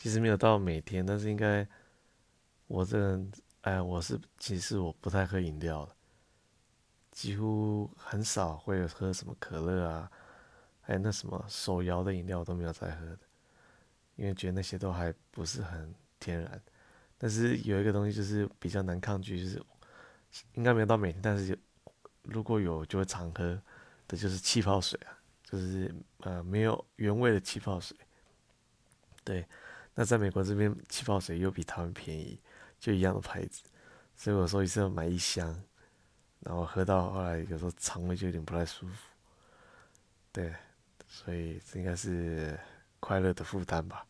其实没有到每天，但是应该我这人，哎，我是其实我不太喝饮料的，几乎很少会有喝什么可乐啊，还有那什么手摇的饮料我都没有在喝的，因为觉得那些都还不是很天然。但是有一个东西就是比较难抗拒，就是应该没有到每天，但是如果有就会常喝的，就是气泡水啊。就是呃没有原味的气泡水，对，那在美国这边气泡水又比他们便宜，就一样的牌子，所以我说一次要买一箱，然后喝到后来有时候肠胃就有点不太舒服，对，所以这应该是快乐的负担吧。